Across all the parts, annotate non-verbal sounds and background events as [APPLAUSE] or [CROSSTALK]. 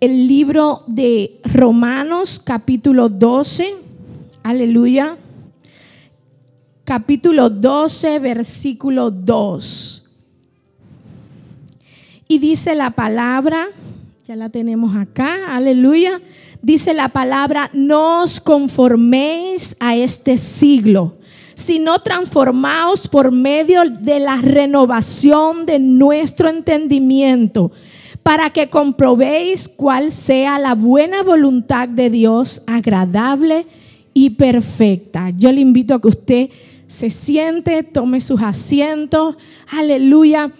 el libro de Romanos capítulo 12. Aleluya. Capítulo 12, versículo 2. Y dice la palabra, ya la tenemos acá, aleluya. Dice la palabra, no os conforméis a este siglo, sino transformaos por medio de la renovación de nuestro entendimiento, para que comprobéis cuál sea la buena voluntad de Dios, agradable y perfecta. Yo le invito a que usted se siente, tome sus asientos, aleluya.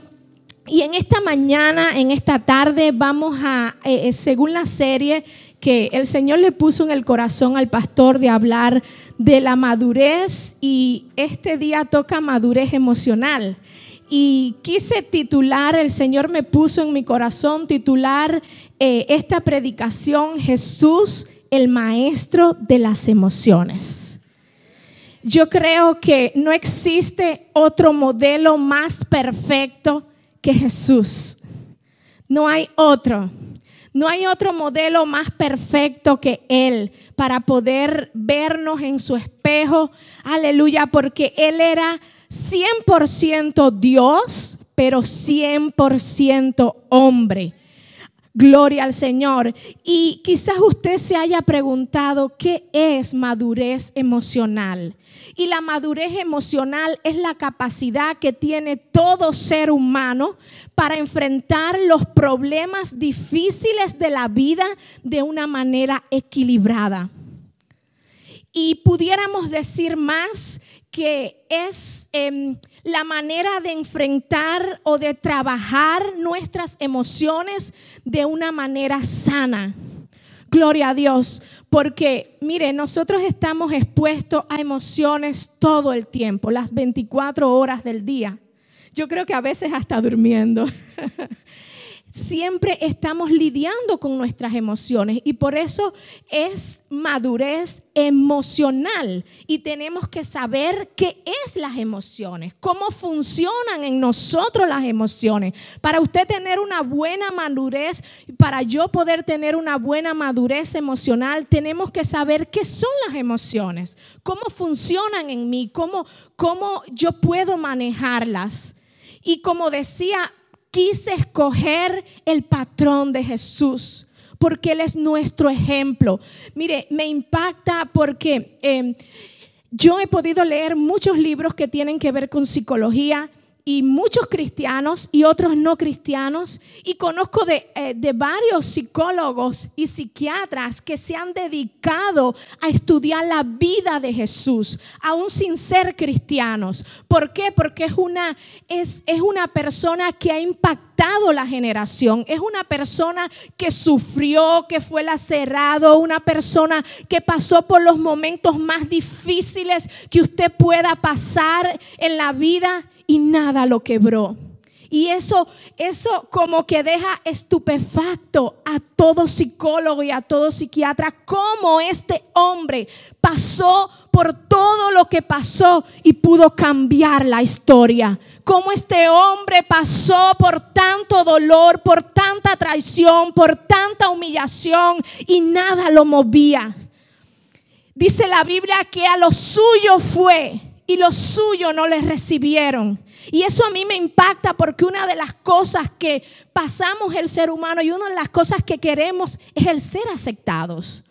Y en esta mañana, en esta tarde, vamos a, eh, eh, según la serie que el Señor le puso en el corazón al pastor de hablar de la madurez y este día toca madurez emocional. Y quise titular, el Señor me puso en mi corazón titular eh, esta predicación, Jesús, el maestro de las emociones. Yo creo que no existe otro modelo más perfecto que Jesús. No hay otro. No hay otro modelo más perfecto que Él para poder vernos en su espejo. Aleluya, porque Él era 100% Dios, pero 100% hombre. Gloria al Señor. Y quizás usted se haya preguntado, ¿qué es madurez emocional? Y la madurez emocional es la capacidad que tiene todo ser humano para enfrentar los problemas difíciles de la vida de una manera equilibrada. Y pudiéramos decir más que es em, la manera de enfrentar o de trabajar nuestras emociones de una manera sana. Gloria a Dios, porque mire, nosotros estamos expuestos a emociones todo el tiempo, las 24 horas del día. Yo creo que a veces hasta durmiendo. [LAUGHS] siempre estamos lidiando con nuestras emociones y por eso es madurez emocional y tenemos que saber qué es las emociones, cómo funcionan en nosotros las emociones. Para usted tener una buena madurez, para yo poder tener una buena madurez emocional, tenemos que saber qué son las emociones, cómo funcionan en mí, cómo, cómo yo puedo manejarlas. Y como decía, quise escoger el patrón de Jesús porque Él es nuestro ejemplo. Mire, me impacta porque em, yo he podido leer muchos libros que tienen que ver con psicología y muchos cristianos y otros no cristianos. Y conozco de, eh, de, varios psicólogos y psiquiatras que se han dedicado a estudiar la vida de Jesús, aún sin ser cristianos. ¿Por qué? Porque es una, es, es una persona que ha impactado la generación. Es una persona que sufrió, que fue lacerado, una persona que pasó por los momentos más difíciles que usted pueda pasar en la vida y nada lo quebró. Y eso, eso como que deja estupefacto a todo psicólogo y a todo psiquiatra, cómo este hombre pasó por todo lo que pasó y pudo cambiar la historia. Cómo este hombre pasó por tanto dolor, por tanta traición, por tanta humillación y nada lo movía. Dice la Biblia que a lo suyo fue y los suyos no les recibieron. Y eso a mí me impacta porque una de las cosas que pasamos el ser humano y una de las cosas que queremos es el ser aceptados.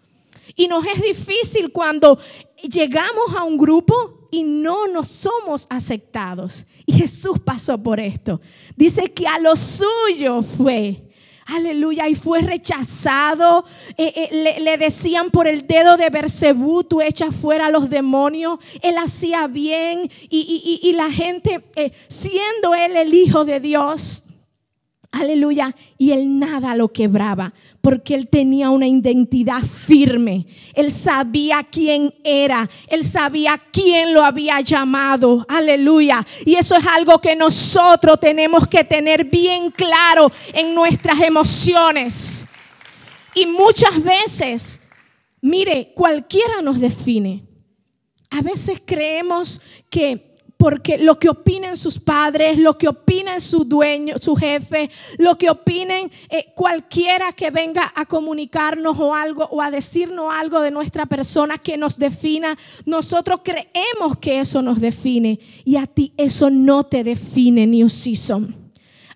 Y nos es difícil cuando llegamos a un grupo y no nos somos aceptados. Y Jesús pasó por esto. Dice que a lo suyo fue Aleluya. Y fue rechazado. Eh, eh, le, decían por el dedo de Bersebú, tú echas fuera a los demonios. Él hacía bien. Y, la gente, eh, siendo él el Hijo de Dios, Aleluya. Y él nada lo quebraba porque él tenía una identidad firme. Él sabía quién era. Él sabía quién lo había llamado. Aleluya. Y eso es algo que nosotros tenemos que tener bien claro en nuestras emociones. Y muchas veces, mire, cualquiera nos define. A veces creemos que porque lo que opinen sus padres, lo que opinen su dueño, su jefe, lo que opinen eh, cualquiera que venga a comunicarnos o algo o a decirnos algo de nuestra persona que nos defina, nosotros creemos que eso nos define y a ti eso no te define un season.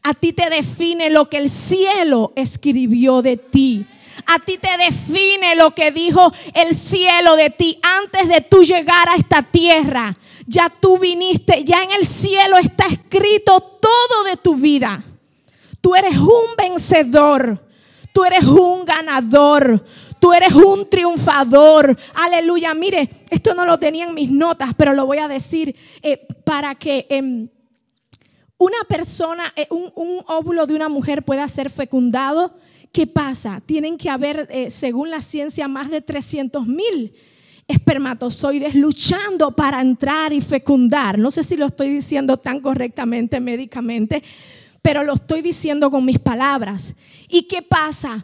A ti te define lo que el cielo escribió de ti. A ti te define lo que dijo el cielo de ti antes de tú llegar a esta tierra. Ya tú viniste, ya en el cielo está escrito todo de tu vida. Tú eres un vencedor. Tú eres un ganador. Tú eres un triunfador. Aleluya. Mire, esto no lo tenía en mis notas, pero lo voy a decir eh, para que em, una persona, eh, un, un óvulo de una mujer pueda ser fecundado ¿Qué pasa? Tienen que haber, eh, según la ciencia, más de 300 mil espermatozoides luchando para entrar y fecundar. No sé si lo estoy diciendo tan correctamente médicamente, pero lo estoy diciendo con mis palabras. ¿Y qué pasa?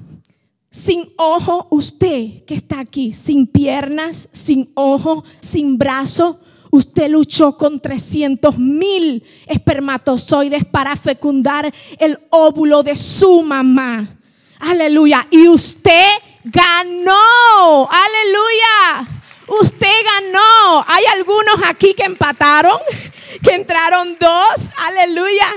Sin ojo, usted que está aquí, sin piernas, sin ojo, sin brazo, usted luchó con 300 mil espermatozoides para fecundar el óvulo de su mamá. Aleluya. Y usted ganó. Aleluya. Usted ganó. Hay algunos aquí que empataron, [LAUGHS] que entraron dos. Aleluya.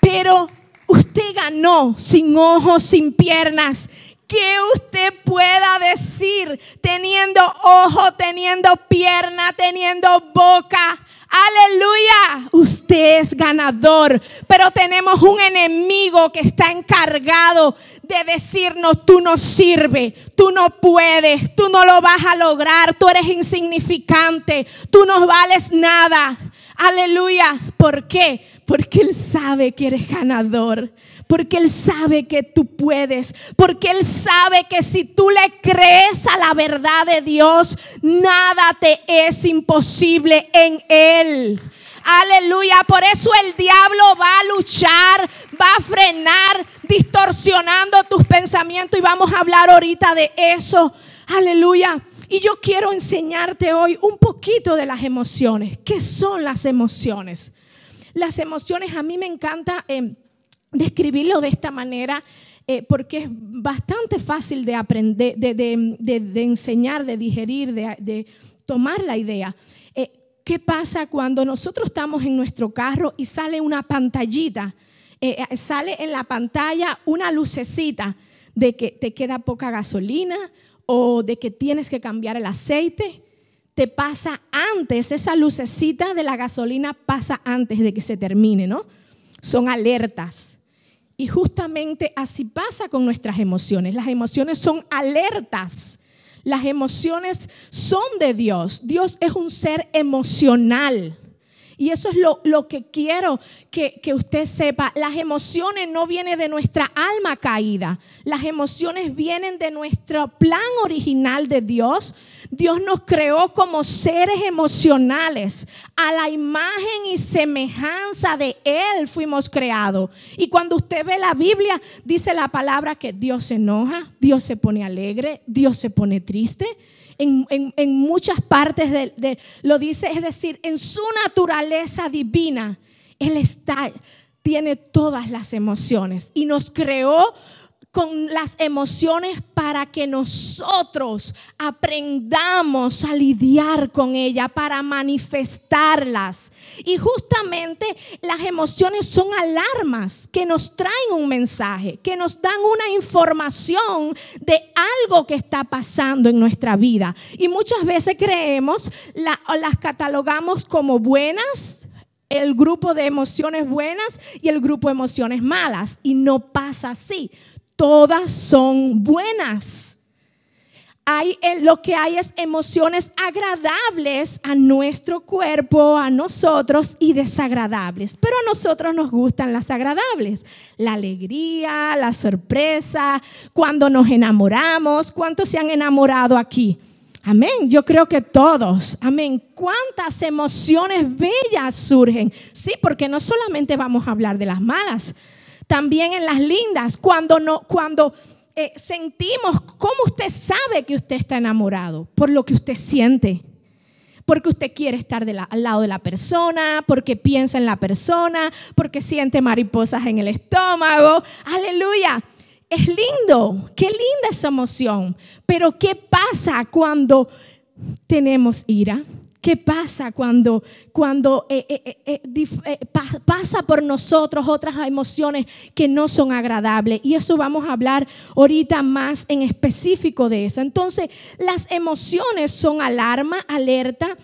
Pero usted ganó sin ojos, sin piernas. Que usted pueda decir teniendo ojo, teniendo pierna, teniendo boca, Aleluya, usted es ganador, pero tenemos un enemigo que está encargado de decirnos, tú no sirves, tú no puedes, tú no lo vas a lograr, tú eres insignificante, tú no vales nada. Aleluya, ¿por qué? Porque Él sabe que eres ganador porque Él sabe que tú puedes, porque Él sabe que si tú le crees a la verdad de Dios, nada te es imposible en Él. Aleluya. Por eso el diablo va a luchar, va a frenar, distorsionando tus pensamientos. Y vamos a hablar ahorita de eso. Aleluya. Y yo quiero enseñarte hoy un poquito de las emociones. ¿Qué son las emociones? Las emociones a mí me encanta. Eh, describirlo de esta manera eh, porque es bastante fácil de aprender, de, enseñar, de digerir, de, tomar la idea. Eh, ¿Qué pasa cuando nosotros estamos en nuestro carro y sale una pantallita? Eh, sale en la pantalla una lucecita de que te queda poca gasolina o de que tienes que cambiar el aceite. Te pasa antes, esa lucecita de la gasolina pasa antes de que se termine, ¿no? Son alertas. Y justamente así pasa con nuestras emociones. Las emociones son alertas. Las emociones son de Dios. Dios es un ser emocional. Y eso es lo, lo que quiero que, que, usted sepa. Las emociones no vienen de nuestra alma caída. Las emociones vienen de nuestro plan original de Dios. Dios nos creó como seres emocionales. A la imagen y semejanza de Él fuimos creados. Y cuando usted ve la Biblia, dice la palabra que Dios se enoja, Dios se pone alegre, Dios se pone triste en, muchas partes de, lo dice, es decir, en su naturaleza divina, Él está, tiene todas las emociones y nos creó con las emociones para que nosotros aprendamos a lidiar con ella, para manifestarlas. Y justamente las emociones son alarmas que nos traen un mensaje, que nos dan una información de algo que está pasando en nuestra vida. Y muchas veces creemos, las catalogamos como buenas, el grupo de emociones buenas y el grupo de emociones malas. Y no pasa así todas son buenas. Hay, eh, lo que hay es emociones agradables a nuestro cuerpo, a nosotros y desagradables. Pero a nosotros nos gustan las agradables. La alegría, la sorpresa, cuando nos enamoramos. ¿Cuántos se han enamorado aquí? Amén. Yo creo que todos. Amén. ¿Cuántas emociones bellas surgen? Sí, porque no solamente vamos a hablar de las malas, también en las lindas, cuando, no, cuando eh, sentimos, ¿cómo usted sabe que usted está enamorado? Por lo que usted siente. porque usted quiere estar al lado de la persona, porque piensa en la persona, porque siente mariposas en el estómago. Aleluya. Es lindo, qué linda esa emoción. Pero ¿qué pasa cuando tenemos ira? ¿Qué pasa cuando, cuando eh, eh, eh, pasa por nosotros otras emociones que no son agradables? Y eso vamos a hablar ahorita más en específico de eso. Entonces, las emociones son alarma, alerta,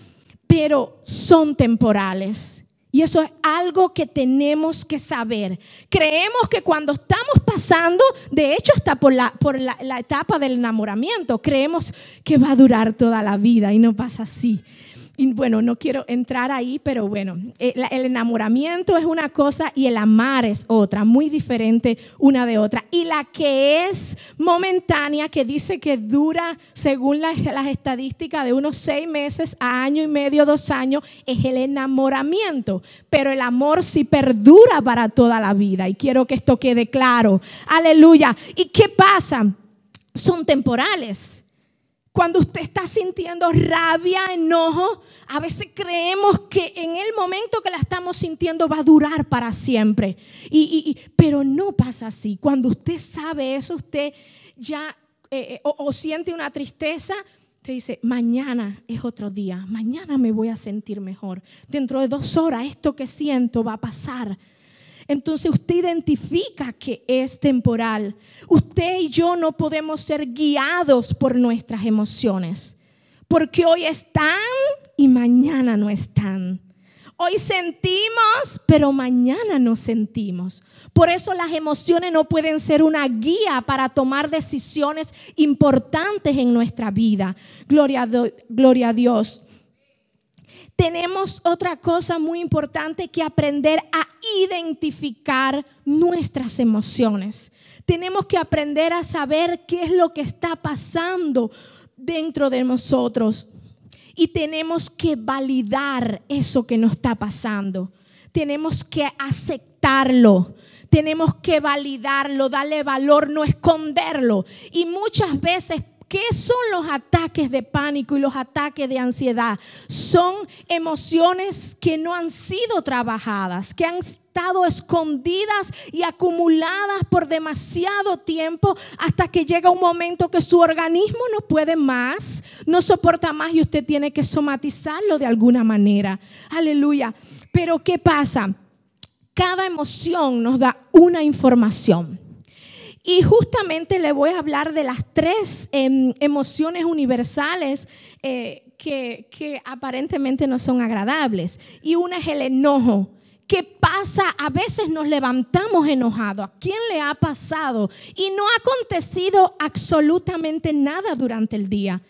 pero son temporales. Y eso es algo que tenemos que saber. Creemos que cuando estamos pasando, de hecho está por, la, por la etapa del enamoramiento, creemos que va a durar toda la vida y no pasa así bueno, no quiero entrar ahí, pero bueno, eh, el enamoramiento es una cosa y el amar es otra, muy diferente una de otra. Y la que es momentánea, que dice que dura, según las, las estadísticas, de unos seis meses a año y medio, dos años, es el enamoramiento. Pero el amor sí perdura para toda la vida. Y quiero que esto quede claro. Aleluya. ¿Y qué pasa? Son temporales. Cuando usted está sintiendo rabia, enojo, a veces creemos que en el momento que la estamos sintiendo va a durar para siempre. Y, pero no pasa así. Cuando usted sabe eso, usted ya eh, eh, o, siente una tristeza, te dice, mañana es otro día, mañana me voy a sentir mejor. Dentro de dos horas esto que siento va a pasar. Entonces usted identifica que es temporal. Usted y yo no podemos ser guiados por nuestras emociones, porque hoy están y mañana no están. Hoy sentimos, pero mañana no sentimos. Por eso las emociones no pueden ser una guía para tomar decisiones importantes en nuestra vida. Gloria a, Dios tenemos otra cosa muy importante que aprender a identificar nuestras emociones. Tenemos que aprender a saber qué es lo que está pasando dentro de nosotros. Y tenemos que validar eso que nos está pasando. Tenemos que aceptarlo. Tenemos que validarlo, darle valor, no esconderlo. Y muchas veces ¿Qué son los ataques de pánico y los ataques de ansiedad? Son emociones que no han sido trabajadas, que han estado escondidas y acumuladas por demasiado tiempo hasta que llega un momento que su organismo no puede más, no soporta más y usted tiene que somatizarlo de alguna manera. Aleluya. Pero ¿qué pasa? Cada emoción nos da una información. Y justamente le voy a hablar de las tres em, emociones universales eh, que, aparentemente no son agradables. Y una es el enojo. ¿Qué pasa? A veces nos levantamos enojados. ¿A quién le ha pasado? Y no ha acontecido absolutamente nada durante el día.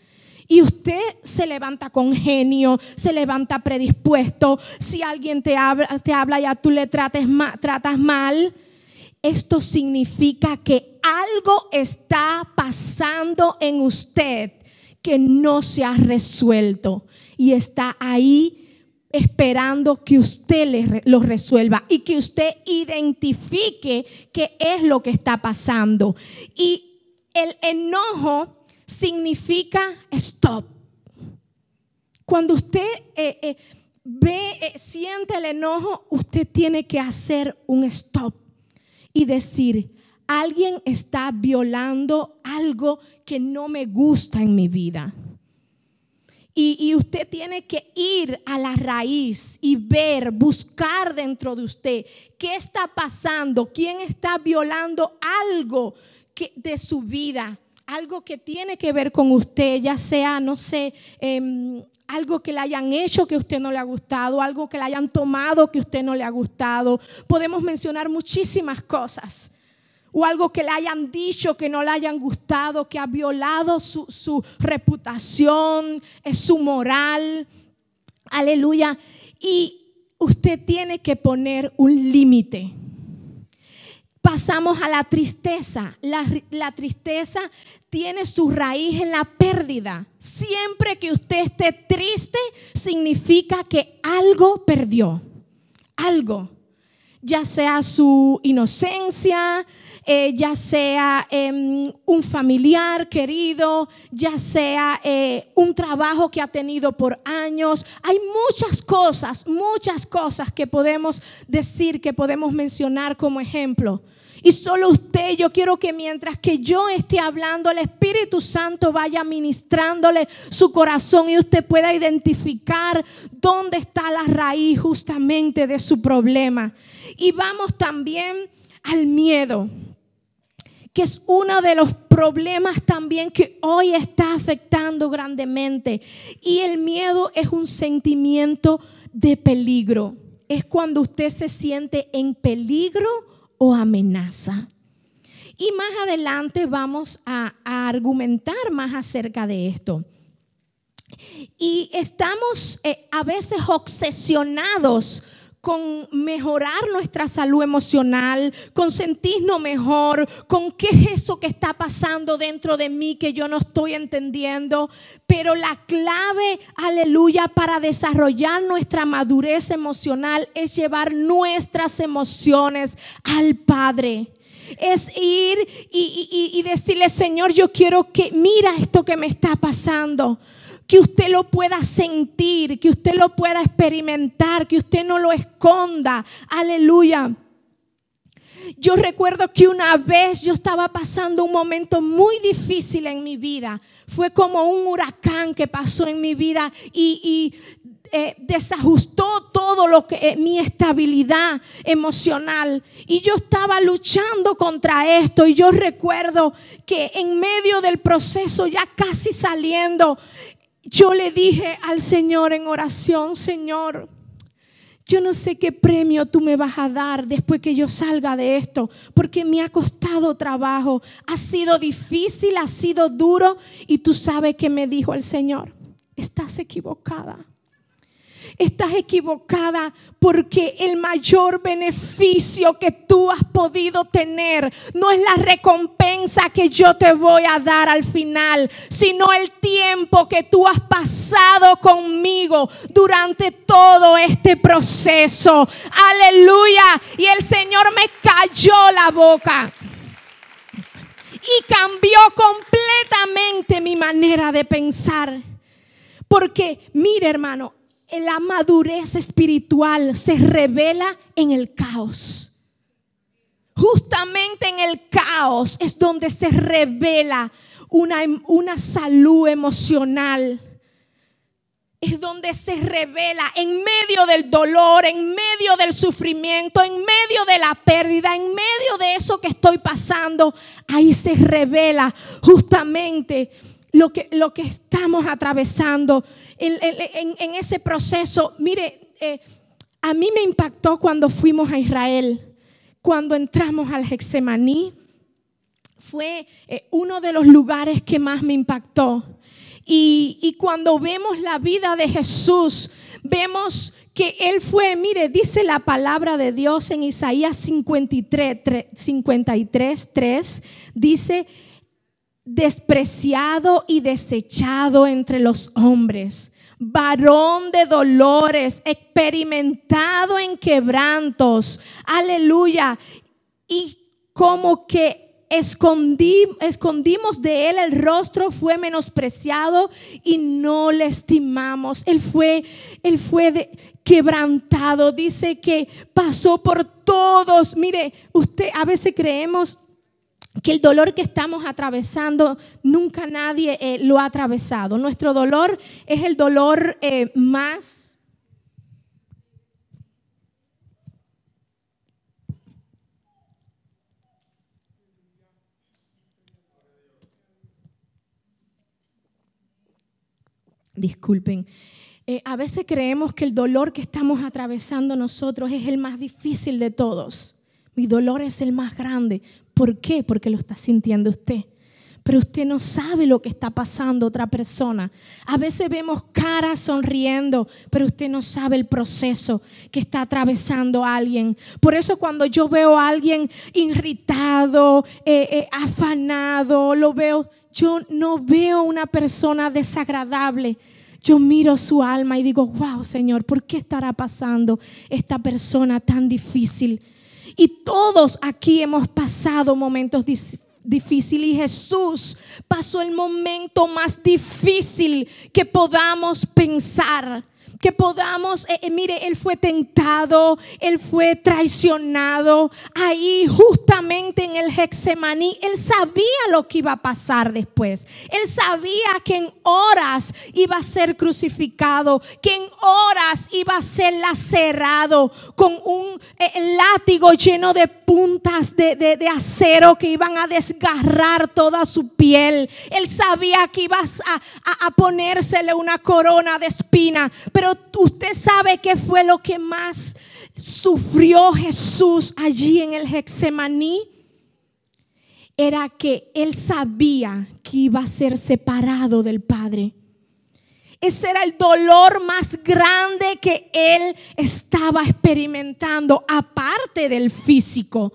Y usted se levanta con genio, se levanta predispuesto. Si alguien te habla, te habla y a tú le tratas mal, esto significa que algo está pasando en usted que no se ha resuelto y está ahí esperando que usted lo resuelva y que usted identifique qué es lo que está pasando. Y el enojo significa stop. Cuando usted eh, eh, ve, eh, siente el enojo, usted tiene que hacer un stop y decir, alguien está violando algo que no me gusta en mi vida. Y, usted tiene que ir a la raíz y ver, buscar dentro de usted qué está pasando, quién está violando algo que, de su vida, algo que tiene que ver con usted, ya sea, no sé, em, algo que le hayan hecho que a usted no le ha gustado, algo que le hayan tomado que a usted no le ha gustado. Podemos mencionar muchísimas cosas. O algo que le hayan dicho que no le hayan gustado, que ha violado su, su reputación, su moral. Aleluya. Y usted tiene que poner un límite pasamos a la tristeza. La, tristeza tiene su raíz en la pérdida. Siempre que usted esté triste, significa que algo perdió. Algo. ya sea su inocencia, eh, ya sea em, un familiar querido, ya sea eh, un trabajo que ha tenido por años. Hay muchas cosas, muchas cosas que podemos decir, que podemos mencionar como ejemplo. Y solo usted, yo quiero que mientras que yo esté hablando, el Espíritu Santo vaya ministrándole su corazón y usted pueda identificar dónde está la raíz justamente de su problema. Y vamos también al miedo que es uno de los problemas también que hoy está afectando grandemente. Y el miedo es un sentimiento de peligro. Es cuando usted se siente en peligro o amenaza. Y más adelante vamos a, argumentar más acerca de esto. Y estamos eh, a veces obsesionados con mejorar nuestra salud emocional, con sentirnos mejor, con qué es eso que está pasando dentro de mí que yo no estoy entendiendo. Pero la clave, aleluya, para desarrollar nuestra madurez emocional es llevar nuestras emociones al Padre es ir y, y, decirle, Señor, yo quiero que mira esto que me está pasando que usted lo pueda sentir, que usted lo pueda experimentar, que usted no lo esconda. Aleluya. Yo recuerdo que una vez yo estaba pasando un momento muy difícil en mi vida. Fue como un huracán que pasó en mi vida y, eh, desajustó todo lo que eh, mi estabilidad emocional y yo estaba luchando contra esto y yo recuerdo que en medio del proceso ya casi saliendo yo le dije al Señor en oración, Señor, yo no sé qué premio tú me vas a dar después que yo salga de esto, porque me ha costado trabajo, ha sido difícil, ha sido duro, y tú sabes que me dijo el Señor, estás equivocada estás equivocada porque el mayor beneficio que tú has podido tener no es la recompensa que yo te voy a dar al final, sino el tiempo que tú has pasado conmigo durante todo este proceso. Aleluya. Y el Señor me cayó la boca y cambió completamente mi manera de pensar. Porque, mire hermano, la madurez espiritual se revela en el caos. Justamente en el caos es donde se revela una, una salud emocional. Es donde se revela en medio del dolor, en medio del sufrimiento, en medio de la pérdida, en medio de eso que estoy pasando. Ahí se revela justamente lo que, lo que estamos atravesando en, ese proceso. Mire, eh, a mí me impactó cuando fuimos a Israel, cuando entramos al Hexemaní. Fue eh, uno de los lugares que más me impactó. Y, y cuando vemos la vida de Jesús, vemos que Él fue, mire, dice la palabra de Dios en Isaías 53, 53 3, dice, despreciado y desechado entre los hombres, varón de dolores, experimentado en quebrantos, aleluya, y como que escondimos de él el rostro, fue menospreciado y no le estimamos. Él fue, él fue quebrantado, dice que pasó por todos. Mire, usted a veces creemos que el dolor que estamos atravesando nunca nadie eh, lo ha atravesado. Nuestro dolor es el dolor eh, más... Disculpen. Eh, a veces creemos que el dolor que estamos atravesando nosotros es el más difícil de todos. Mi dolor es el más grande. ¿Por qué? Porque lo está sintiendo usted. Pero usted no sabe lo que está pasando otra persona. A veces vemos caras sonriendo, pero usted no sabe el proceso que está atravesando alguien. Por eso cuando yo veo a alguien irritado, eh, eh, afanado, lo veo, yo no veo una persona desagradable yo miro su alma y digo, wow, Señor, ¿por qué estará pasando esta persona tan difícil? Y todos aquí hemos pasado momentos difíciles y Jesús pasó el momento más difícil que podamos pensar que podamos, eh, eh, mire, Él fue tentado, Él fue traicionado. Ahí justamente en el Hexemaní, Él sabía lo que iba a pasar después. Él sabía que en horas iba a ser crucificado, que en horas iba a ser lacerado con un eh, látigo lleno de puntas de, acero que iban a desgarrar toda su piel. Él sabía que iba a, a ponérsele una corona de espina, pero usted sabe qué fue lo que más sufrió Jesús allí en el Hexemaní. Era que él sabía que iba a ser separado del Padre. Ese era el dolor más grande que él estaba experimentando, aparte del físico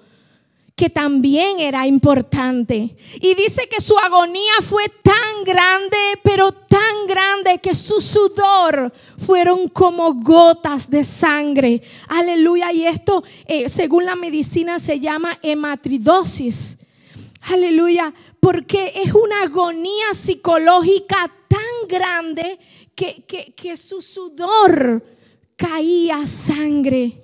que también era importante. Y dice que su agonía fue tan grande, pero tan grande que su sudor fueron como gotas de sangre. Aleluya. Y esto, eh, según la medicina, se llama hematridosis. Aleluya. Porque es una agonía psicológica tan grande que, que, que su sudor caía sangre.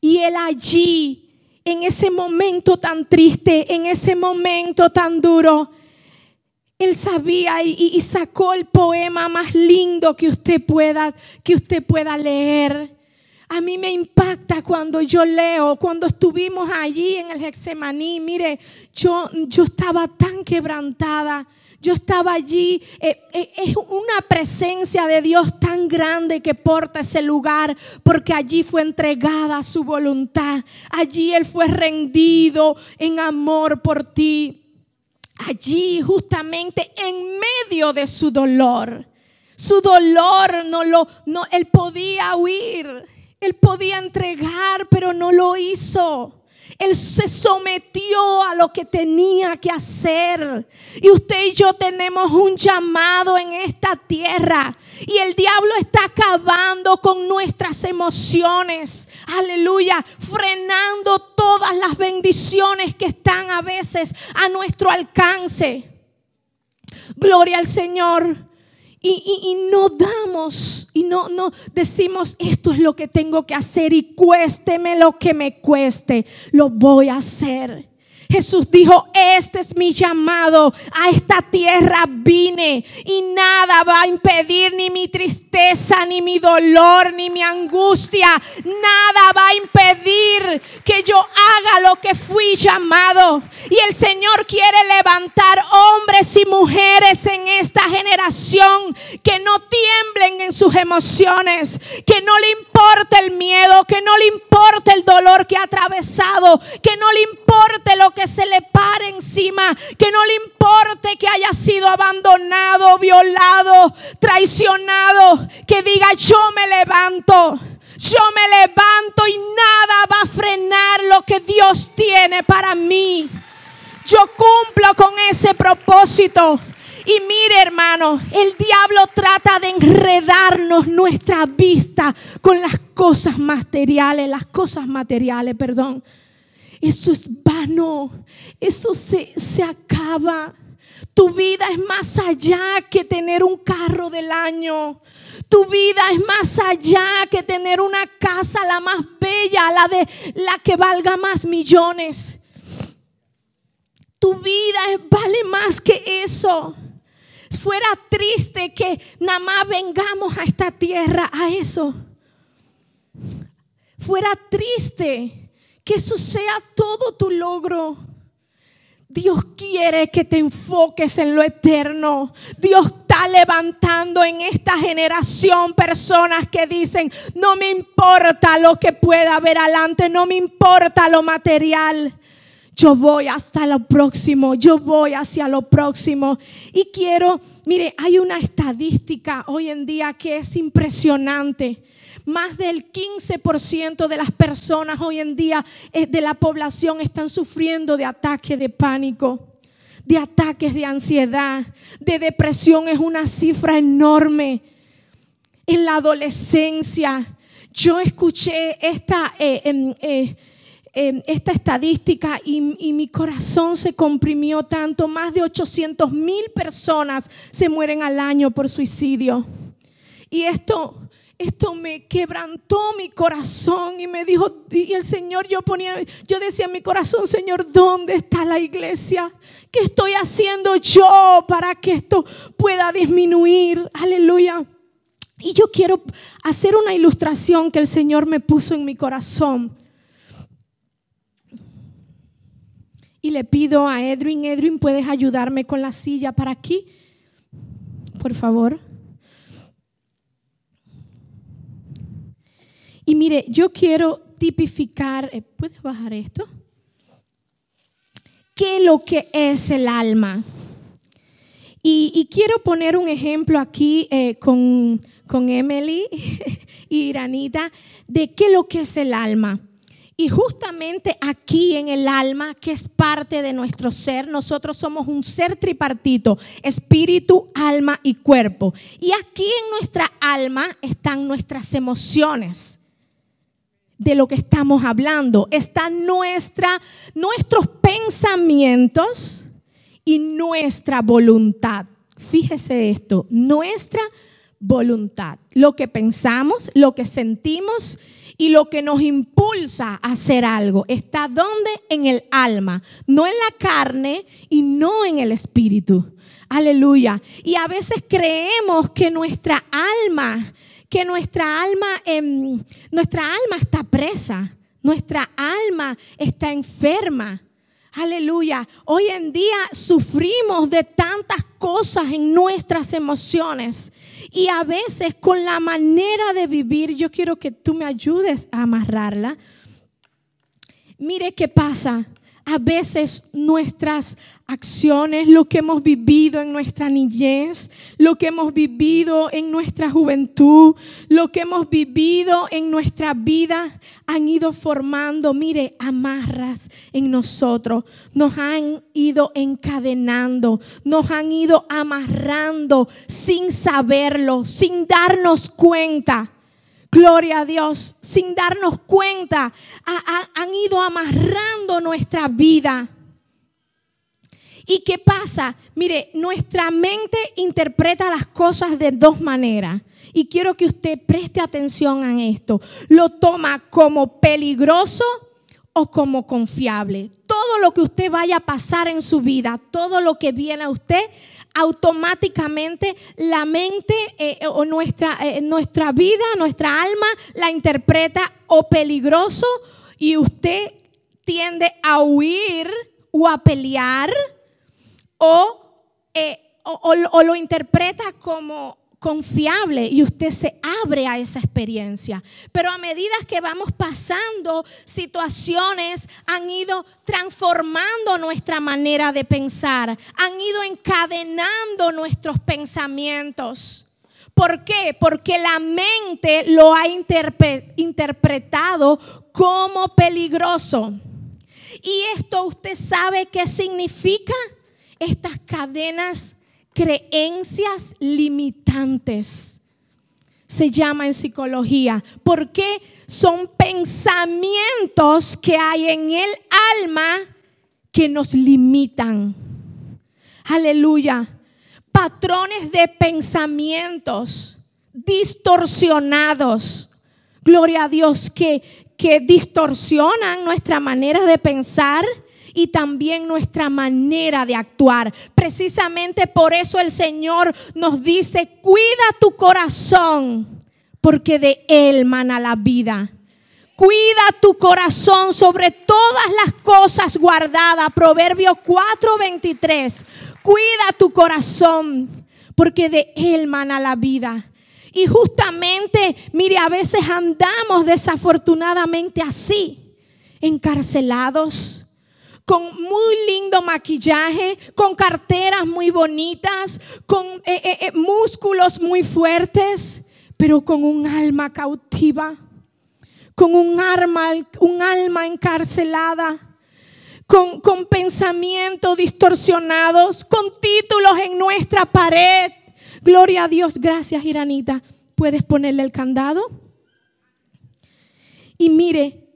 Y él allí en ese momento tan triste, en ese momento tan duro, él sabía y, sacó el poema más lindo que usted pueda, que usted pueda leer. A mí me impacta cuando yo leo, cuando estuvimos allí en el Hexemaní, mire, yo, yo estaba tan quebrantada. Yo estaba allí, eh, eh, es una presencia de Dios tan grande que porta ese lugar, porque allí fue entregada su voluntad, allí Él fue rendido en amor por ti, allí justamente en medio de su dolor. Su dolor no lo, no, Él podía huir, Él podía entregar, pero no lo hizo. Él se sometió a lo que tenía que hacer. Y usted y yo tenemos un llamado en esta tierra. Y el diablo está acabando con nuestras emociones. Aleluya. Frenando todas las bendiciones que están a veces a nuestro alcance. Gloria al Señor y, no damos y no, no decimos esto es lo que tengo que hacer y cuésteme lo que me cueste, lo voy a hacer. Jesús dijo, este es mi llamado, a esta tierra vine y nada va a impedir ni mi tristeza, ni mi dolor, ni mi angustia, nada va a impedir que yo haga lo que fui llamado. Y el Señor quiere levantar hombres y mujeres en esta generación que no tiemblen en sus emociones, que no le importe el miedo, que no le importe el dolor que ha atravesado, que no le importe lo que se le pare encima, que no le importe que haya sido abandonado, violado, traicionado, que diga yo me levanto. Yo me levanto y nada va a frenar lo que Dios tiene para mí. Yo cumplo con ese propósito. Y mire, hermano, el diablo trata de enredarnos nuestra vista con las cosas materiales, las cosas materiales, perdón. Eso es vano, eso se, se acaba. Tu vida es más allá que tener un carro del año. Tu vida es más allá que tener una casa la más bella, la de la que valga más millones. Tu vida vale más que eso. Fuera triste que nada más vengamos a esta tierra a eso. Fuera triste que eso sea todo tu logro. Dios quiere que te enfoques en lo eterno. Dios está levantando en esta generación personas que dicen, no me importa lo que pueda haber adelante, no me importa lo material. Yo voy hasta lo próximo, yo voy hacia lo próximo. Y quiero, mire, hay una estadística hoy en día que es impresionante más del 15% de las personas hoy en día eh, de la población están sufriendo de ataque de pánico. de ataques de ansiedad, de depresión es una cifra enorme. En la adolescencia, yo escuché esta, eh, em, eh, em, esta estadística y, y, mi corazón se comprimió tanto. Más de 800 mil personas se mueren al año por suicidio. Y esto esto me quebrantó mi corazón y me dijo, y el Señor, yo ponía, yo decía en mi corazón, Señor, ¿dónde está la iglesia? ¿Qué estoy haciendo yo para que esto pueda disminuir? Aleluya. Y yo quiero hacer una ilustración que el Señor me puso en mi corazón. Y le pido a Edwin, Edwin, ¿puedes ayudarme con la silla para aquí? Por favor. Y mire, yo quiero tipificar, eh, ¿puedes bajar esto? ¿Qué es lo que es el alma? Y, quiero poner un ejemplo aquí eh, con, con Emily [LAUGHS] y Iranita de qué es lo que es el alma. Y justamente aquí en el alma, que es parte de nuestro ser, nosotros somos un ser tripartito, espíritu, alma y cuerpo. Y aquí en nuestra alma están nuestras emociones de lo que estamos hablando. Está nuestra, nuestros pensamientos y nuestra voluntad. Fíjese esto, nuestra voluntad. Lo que pensamos, lo que sentimos y lo que nos impulsa a hacer algo. ¿Está donde En el alma, no en la carne y no en el espíritu. Aleluya. Y a veces creemos que nuestra alma que nuestra alma, em, nuestra alma está presa, nuestra alma está enferma. Aleluya. Hoy en día sufrimos de tantas cosas en nuestras emociones y a veces con la manera de vivir, yo quiero que tú me ayudes a amarrarla. Mire qué pasa a veces nuestras acciones, lo que hemos vivido en nuestra niñez, lo que hemos vivido en nuestra juventud, lo que hemos vivido en nuestra vida, han ido formando, mire, amarras en nosotros, nos han ido encadenando, nos han ido amarrando sin saberlo, sin darnos cuenta. Gloria a Dios, sin darnos cuenta, han ido amarrando nuestra vida. ¿Y qué pasa? Mire, nuestra mente interpreta las cosas de dos maneras. Y quiero que usted preste atención a esto. Lo toma como peligroso o como confiable. Todo lo que usted vaya a pasar en su vida, todo lo que viene a usted, automáticamente la mente eh, eh, o nuestra, eh, nuestra vida, nuestra alma la interpreta o peligroso y usted tiende a huir o a pelear o, o lo interpreta como confiable y usted se abre a esa experiencia. Pero a medida que vamos pasando, situaciones han ido transformando nuestra manera de pensar, han ido encadenando nuestros pensamientos. ¿Por qué? Porque la mente lo ha interpretado como peligroso. Y esto usted sabe qué significa estas cadenas creencias limitantes. Se llama en psicología. Porque son pensamientos que hay en el alma que nos limitan. Aleluya. Patrones de pensamientos distorsionados. Gloria a Dios que, que distorsionan nuestra manera de pensar y también nuestra manera de actuar. Precisamente por eso el Señor nos dice, cuida tu corazón, porque de él mana la vida. Cuida tu corazón sobre todas las cosas guardadas. Proverbio 4:23. Cuida tu corazón, porque de él mana la vida. Y justamente, mire, a veces andamos desafortunadamente así, encarcelados con muy lindo maquillaje, con carteras muy bonitas, con eh, eh, eh, músculos muy fuertes, pero con un alma cautiva, con un alma, un alma encarcelada, con, con pensamientos distorsionados, con títulos en nuestra pared. Gloria a Dios. Gracias, Iranita. ¿Puedes ponerle el candado? Y mire,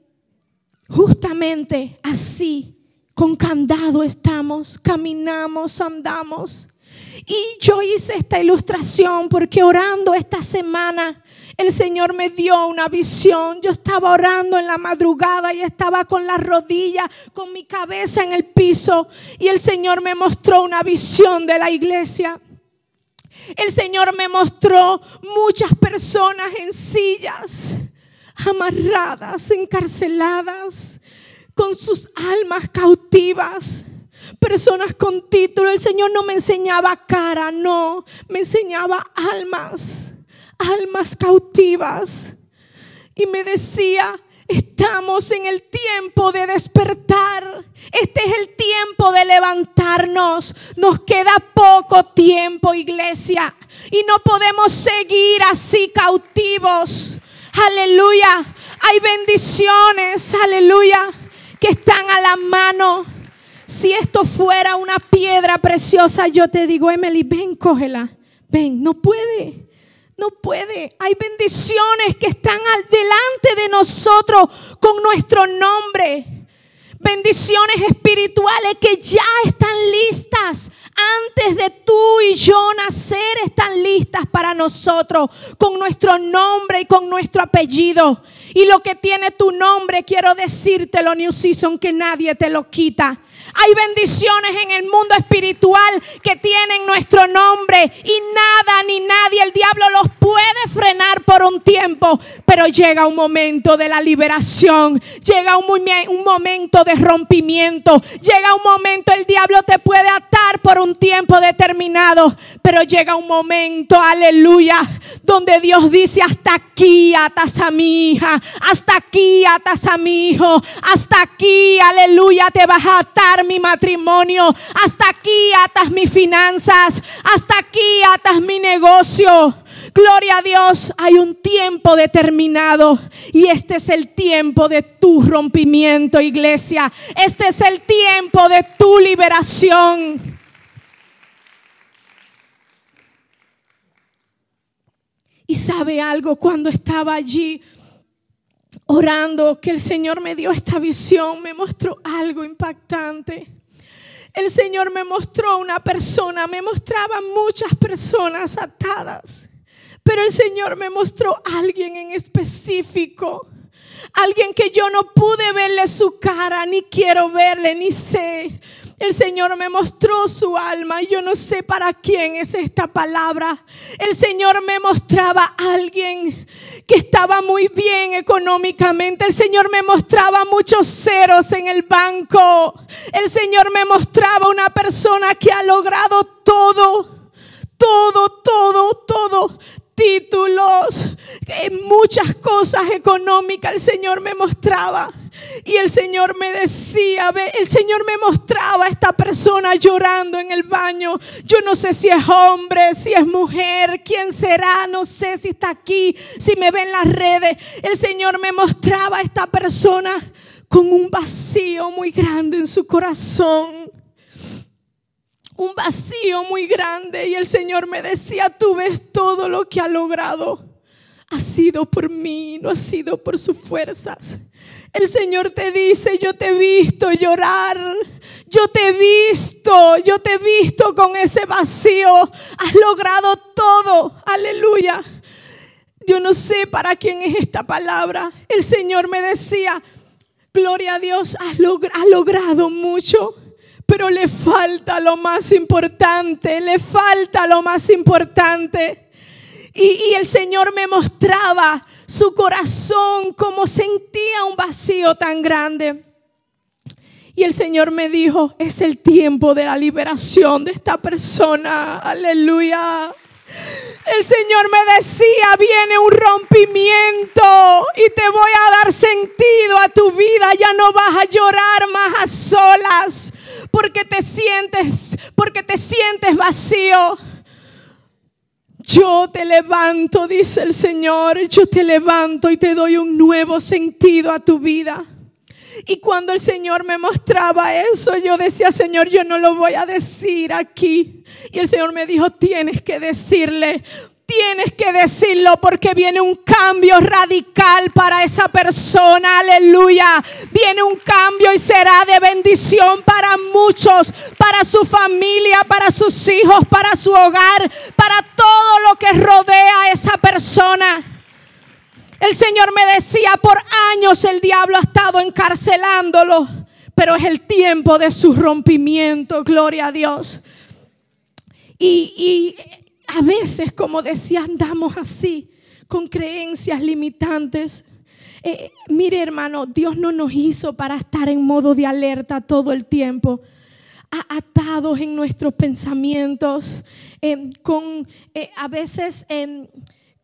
justamente así, con candado estamos, caminamos, andamos. Y yo hice esta ilustración porque orando esta semana el Señor me dio una visión. Yo estaba orando en la madrugada y estaba con las rodillas, con mi cabeza en el piso. Y el Señor me mostró una visión de la iglesia. El Señor me mostró muchas personas en sillas, amarradas, encarceladas, con sus almas cautivas. Personas con título. El Señor no me enseñaba cara, no, me enseñaba almas almas cautivas. Y me decía, estamos en el tiempo de despertar. Este es el tiempo de levantarnos. Nos queda poco tiempo, iglesia. Y no podemos seguir así cautivos. Aleluya. Hay bendiciones, aleluya, que están a la mano. Si esto fuera una piedra preciosa, yo te digo, Emily, ven, cógela. Ven, no puede. No puede. Hay bendiciones que están delante de nosotros con nuestro nombre. Bendiciones espirituales que ya están listas. Antes de tú y yo nacer están listas para nosotros con nuestro nombre y con nuestro apellido. Y lo que tiene tu nombre, quiero decírtelo, New Season, que nadie te lo quita. Hay bendiciones en el mundo espiritual que tienen nuestro nombre y nada ni nadie, el diablo los puede frenar por un tiempo, pero llega un momento de la liberación, llega un, momento de rompimiento, llega un momento el diablo te puede atar por un tiempo determinado, pero llega un momento, aleluya, donde Dios dice hasta aquí atas a mi hija, hasta aquí atas a mi hijo, hasta aquí, aleluya, te vas a atar mi matrimonio. Hasta aquí atas mis finanzas. Hasta aquí atas mi negocio. Gloria a Dios, hay un tiempo determinado y este es el tiempo de tu rompimiento, iglesia. Este es el tiempo de tu liberación. Y sabe algo, cuando estaba allí orando, que el Señor me dio esta visión, me mostró algo impactante. El Señor me mostró una persona, me mostraba muchas personas atadas, pero el Señor me mostró a alguien en específico. Alguien que yo no pude verle su cara, ni quiero verle, ni sé. El Señor me mostró su alma y yo no sé para quién es esta palabra. El Señor me mostraba a alguien que estaba muy bien económicamente. El Señor me mostraba muchos ceros en el banco. El Señor me mostraba una persona que ha logrado todo, todo, todo, todo títulos, muchas cosas económicas el Señor me mostraba. Y el Señor me decía, el Señor me mostraba a esta persona llorando en el baño. Yo no sé si es hombre, si es mujer, quién será, no sé si está aquí, si me ve en las redes. El Señor me mostraba a esta persona con un vacío muy grande en su corazón un vacío muy grande y el Señor me decía, tú ves todo lo que ha logrado. Ha sido por mí, no ha sido por sus fuerzas. El Señor te dice, yo te he visto llorar, yo te he visto, yo te he visto con ese vacío. Has logrado todo, aleluya. Yo no sé para quién es esta palabra. El Señor me decía, gloria a Dios, has, logrado mucho pero le falta lo más importante, le falta lo más importante. Y, el Señor me mostraba su corazón, como sentía un vacío tan grande. Y el Señor me dijo, es el tiempo de la liberación de esta persona. Aleluya. El Señor me decía, viene un rompimiento y te voy a dar sentido a tu vida. Ya no vas a llorar más a solas porque te sientes, porque te sientes vacío. Yo te levanto, dice el Señor, yo te levanto y te doy un nuevo sentido a tu vida. Y cuando el Señor me mostraba eso, yo decía, Señor, yo no lo voy a decir aquí. Y el Señor me dijo, tienes que decirle, tienes que decirlo porque viene un cambio radical para esa persona. Aleluya. Viene un cambio y será de bendición para muchos, para su familia, para sus hijos, para su hogar, para todo lo que rodea a esa persona. El Señor me decía, por años el diablo ha estado encarcelándolo, pero es el tiempo de su rompimiento, gloria a Dios. Y, a veces, como decía, andamos así, con creencias limitantes. Eh, mire hermano, Dios no nos hizo para estar en modo de alerta todo el tiempo, atados en nuestros pensamientos, eh, con eh, a veces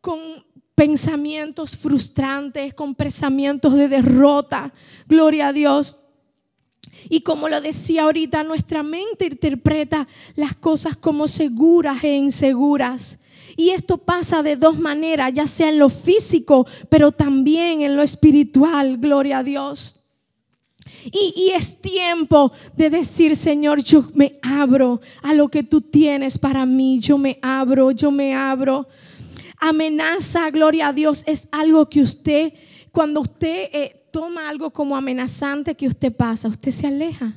con pensamientos frustrantes, con pensamientos de derrota. Gloria a Dios. Y como lo decía ahorita, nuestra mente interpreta las cosas como seguras e inseguras. Y esto pasa de dos maneras, ya sea en lo físico, pero también en lo espiritual. Gloria a Dios. Y, es tiempo de decir, Señor, yo me abro a lo que tú tienes para mí. Yo me abro, yo me abro. Amenaza, gloria a Dios, es algo que usted, cuando usted eh, toma algo como amenazante que usted pasa, usted se aleja,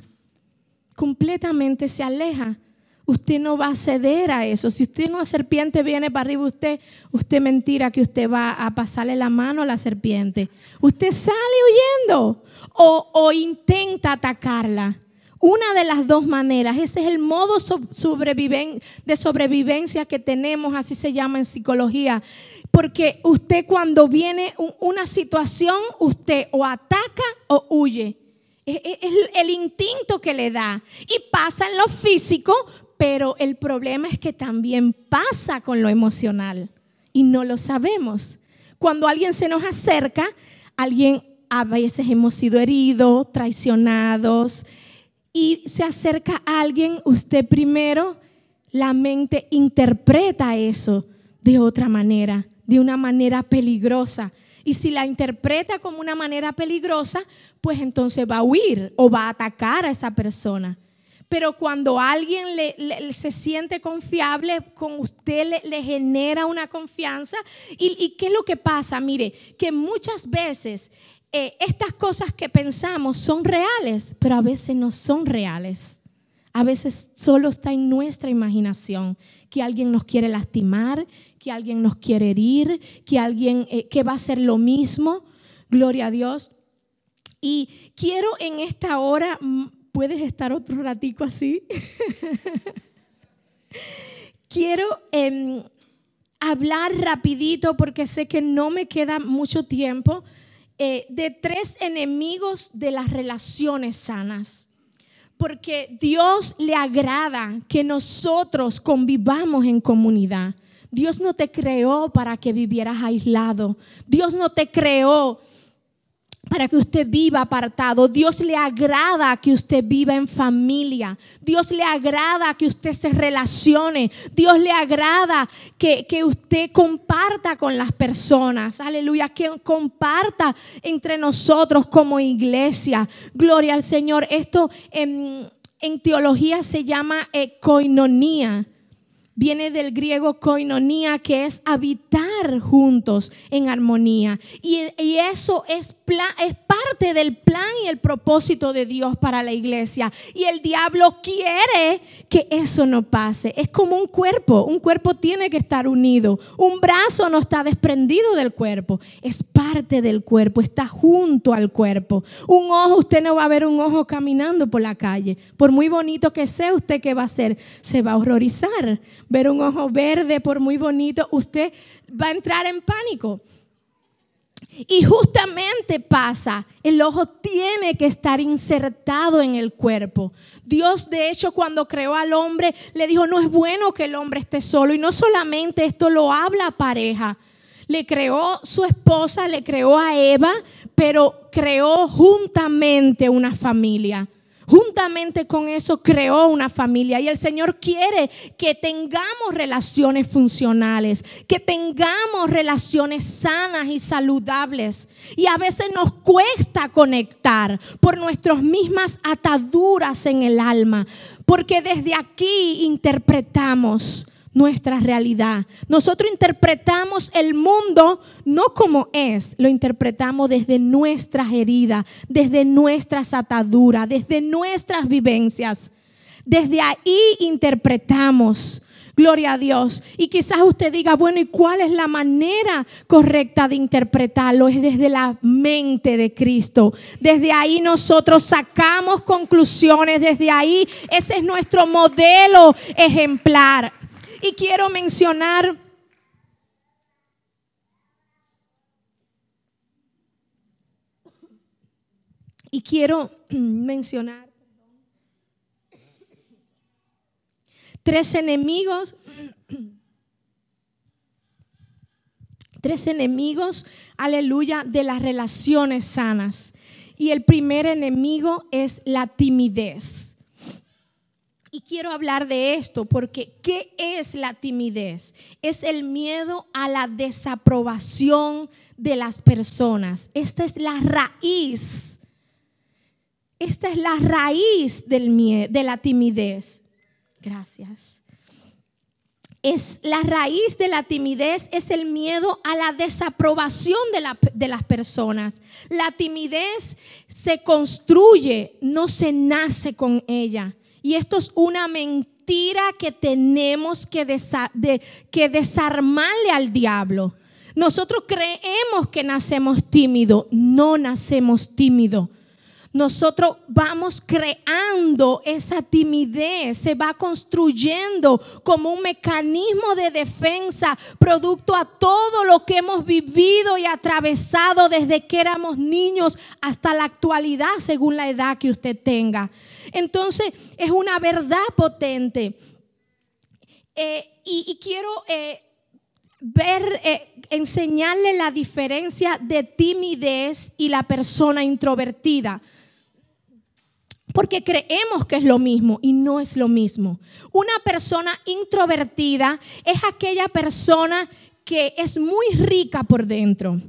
completamente se aleja. Usted no va a ceder a eso. Si usted una serpiente viene para arriba, usted, usted mentira que usted va a pasarle la mano a la serpiente. Usted sale huyendo o, o intenta atacarla. Una de las dos maneras, ese es el modo de sobrevivencia que tenemos, así se llama en psicología. Porque usted cuando viene una situación, usted o ataca o huye. Es el instinto que le da. Y pasa en lo físico, pero el problema es que también pasa con lo emocional. Y no lo sabemos. Cuando alguien se nos acerca, alguien a veces hemos sido heridos, traicionados y se acerca a alguien, usted primero, la mente interpreta eso de otra manera, de una manera peligrosa. Y si la interpreta como una manera peligrosa, pues entonces va a huir o va a atacar a esa persona. Pero cuando alguien le, se siente confiable, con usted le, genera una confianza. ¿Y, ¿Y qué es lo que pasa? Mire, que muchas veces eh, estas cosas que pensamos son reales, pero a veces no son reales. A veces solo está en nuestra imaginación que alguien nos quiere lastimar, que alguien nos quiere herir, que alguien eh, que va a hacer lo mismo. Gloria a Dios. Y quiero en esta hora, mm, puedes estar otro ratico así. [LAUGHS] quiero em, hablar rapidito porque sé que no me queda mucho tiempo eh, de tres enemigos de las relaciones sanas. Porque Dios le agrada que nosotros convivamos en comunidad. Dios no te creó para que vivieras aislado. Dios no te creó para que usted viva apartado. Dios le agrada que usted viva en familia. Dios le agrada que usted se relacione. Dios le agrada que, usted comparta con las personas. Aleluya, que comparta entre nosotros como iglesia. Gloria al Señor. Esto en, teología se llama eh, coinonía viene del griego koinonia, que es habitar juntos en armonía. Y, eso es, es parte del plan y el propósito de Dios para la iglesia. Y el diablo quiere que eso no pase. Es como un cuerpo. Un cuerpo tiene que estar unido. Un brazo no está desprendido del cuerpo. Es parte del cuerpo. Está junto al cuerpo. Un ojo, usted no va a ver un ojo caminando por la calle. Por muy bonito que sea, usted qué va a hacer? Se va a horrorizar ver un ojo verde, por muy bonito, usted va a entrar en pánico. Y justamente pasa, el ojo tiene que estar insertado en el cuerpo. Dios de hecho cuando creó al hombre le dijo, no es bueno que el hombre esté solo. Y no solamente esto lo habla pareja. Le creó su esposa, le creó a Eva, pero creó juntamente una familia. Juntamente con eso creó una familia y el Señor quiere que tengamos relaciones funcionales, que tengamos relaciones sanas y saludables. Y a veces nos cuesta conectar por nuestras mismas ataduras en el alma, porque desde aquí interpretamos nuestra realidad. Nosotros interpretamos el mundo no como es, lo interpretamos desde nuestras heridas, desde nuestras ataduras, desde nuestras vivencias. Desde ahí interpretamos. Gloria a Dios. Y quizás usted diga, bueno, ¿y cuál es la manera correcta de interpretarlo? Es desde la mente de Cristo. Desde ahí nosotros sacamos conclusiones. Desde ahí ese es nuestro modelo ejemplar. Y quiero mencionar y quiero [CLEARS THROAT] mencionar tres enemigos [CLEARS THROAT] tres enemigos, aleluya, de las relaciones sanas. Y el primer enemigo es la timidez. Y quiero hablar de esto porque ¿qué es la timidez? Es el miedo a la desaprobación de las personas. Esta es la raíz. Esta es la raíz del miedo, de la timidez. Gracias. Es la raíz de la timidez es el miedo a la desaprobación de, de las personas. La timidez se construye, no se nace con ella. Y esto es una mentira que tenemos que, desarmarle al diablo. Nosotros creemos que nacemos tímidos, no nacemos tímidos nosotros vamos creando esa timidez, se va construyendo como un mecanismo de defensa, producto a todo lo que hemos vivido y atravesado desde que éramos niños hasta la actualidad, según la edad que usted tenga. Entonces, es una verdad potente. Eh, y, quiero... Eh, ver, eh, enseñarle la diferencia de timidez y la persona introvertida. Porque creemos que es lo mismo y no es lo mismo. Una persona introvertida es aquella persona que es muy rica por dentro.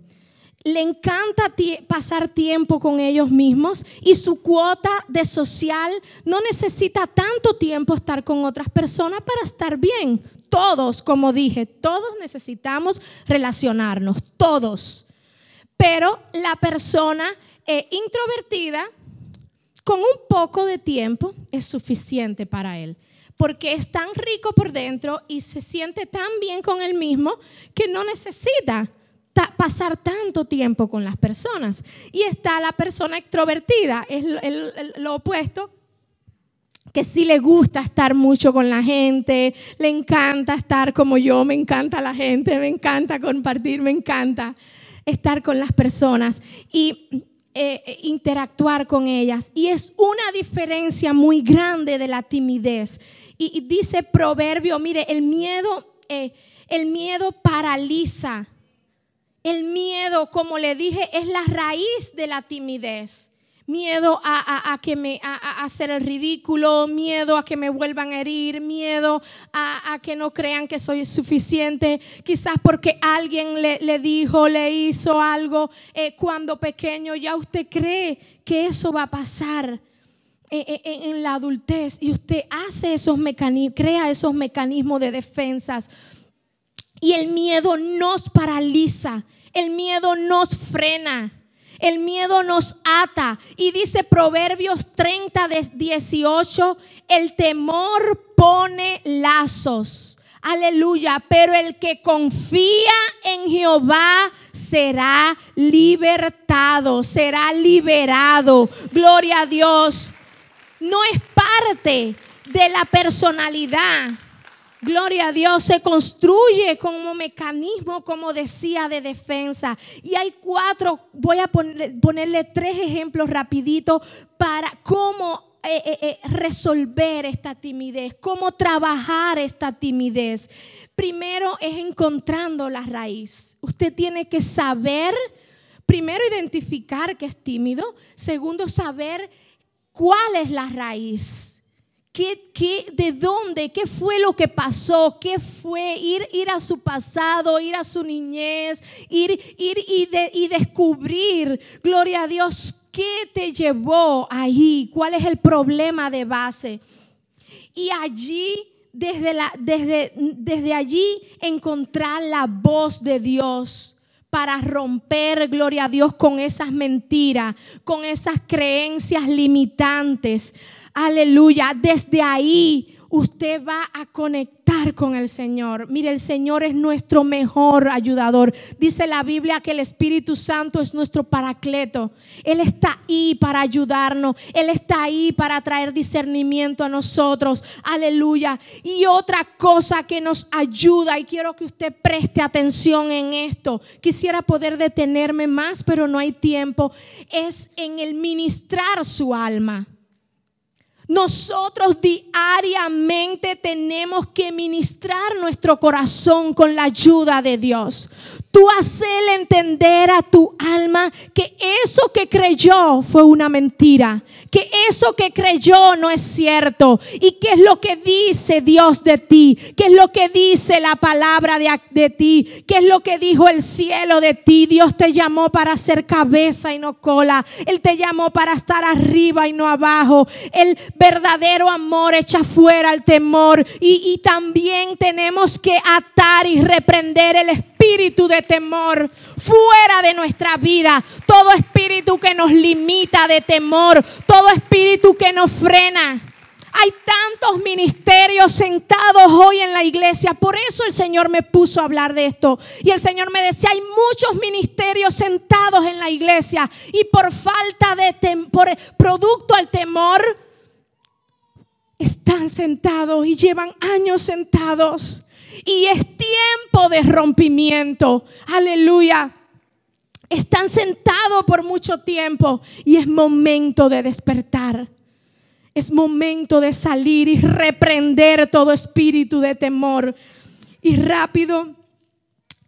Le encanta pasar tiempo con ellos mismos y su cuota de social no necesita tanto tiempo estar con otras personas para estar bien. Todos, como dije, todos necesitamos relacionarnos, todos. Pero la persona eh, introvertida con un poco de tiempo es suficiente para él. Porque es tan rico por dentro y se siente tan bien con él mismo que no necesita pasar tanto tiempo con las personas. Y está la persona extrovertida, es lo opuesto, que sí le gusta estar mucho con la gente, le encanta estar como yo, me encanta la gente, me encanta compartir, me encanta estar con las personas. Y eh, eh, interactuar con ellas. Y es una diferencia muy grande de la timidez. Y, dice proverbio, mire, el miedo, eh, el miedo paraliza. El miedo, como le dije, es la raíz de la timidez. Miedo a, que me, a, hacer el ridículo, miedo a que me vuelvan a herir, miedo a, que no crean que soy suficiente, quizás porque alguien le, dijo, le hizo algo eh, cuando pequeño, ya usted cree que eso va a pasar. Eh, eh, en la adultez. Y usted hace esos mecanismos, crea esos mecanismos de defensas y el miedo nos paraliza, el miedo nos frena. El miedo nos ata. Y dice Proverbios 30, 18, el temor pone lazos. Aleluya. Pero el que confía en Jehová será libertado, será liberado. Gloria a Dios. No es parte de la personalidad Gloria a Dios, se construye como mecanismo, como decía, de defensa. Y hay cuatro, voy a ponerle tres ejemplos rapidito para cómo eh, eh, eh, resolver esta timidez, cómo trabajar esta timidez. Primero es encontrando la raíz. Usted tiene que saber, primero identificar que es tímido, segundo saber ¿Cuál es la raíz? ¿Qué, qué, de dónde? ¿Qué fue lo que pasó? ¿Qué fue ir, ir a su pasado, ir a su niñez, ir, ir y, y descubrir, gloria a Dios, qué te llevó ahí? ¿Cuál es el problema de base? Y allí desde, la, desde, desde, allí encontrar la voz de Dios para romper, gloria a Dios, con esas mentiras, con esas creencias limitantes. Aleluya. Desde ahí usted va a conectar con el Señor. Mire, el Señor es nuestro mejor ayudador. Dice la Biblia que el Espíritu Santo es nuestro paracleto. Él está ahí para ayudarnos. Él está ahí para traer discernimiento a nosotros. Aleluya. Y otra cosa que nos ayuda, y quiero que usted preste atención en esto. Quisiera poder detenerme más, pero no hay tiempo. Es en el ministrar su alma. Nosotros diariamente tenemos que ministrar nuestro corazón con la ayuda de Dios. Tú hacerle entender a tu alma que eso que creyó fue una mentira, que eso que creyó no es cierto. ¿Y qué es lo que dice Dios de ti? ¿Qué es lo que dice la palabra de, de ti? ¿Qué es lo que dijo el cielo de ti? Dios te llamó para ser cabeza y no cola. Él te llamó para estar arriba y no abajo. El verdadero amor echa fuera el temor. Y, y también tenemos que atar y reprender el espíritu espíritu de temor fuera de nuestra vida, todo espíritu que nos limita de temor, todo espíritu que nos frena. Hay tantos ministerios sentados hoy en la iglesia. Por eso el Señor me puso a hablar de esto. Y el Señor me decía, hay muchos ministerios sentados en la iglesia. Y por falta de, por producto al temor, están sentados y llevan años sentados. Y es tiempo de rompimiento. Aleluya. Están sentados por mucho tiempo y es momento de despertar. Es momento de salir y reprender todo espíritu de temor. Y rápido,